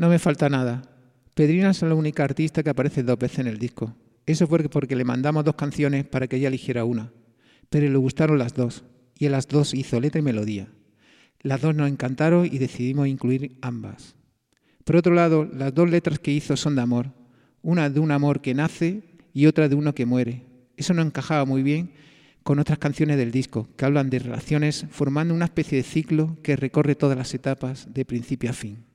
No me falta nada. Pedrina es la única artista que aparece dos veces en el disco. Eso fue porque le mandamos dos canciones para que ella eligiera una. Pero le gustaron las dos, y en las dos hizo letra y melodía. Las dos nos encantaron y decidimos incluir ambas. Por otro lado, las dos letras que hizo son de amor. Una de un amor que nace y otra de uno que muere. Eso no encajaba muy bien con otras canciones del disco, que hablan de relaciones formando una especie de ciclo que recorre todas las etapas de principio a fin.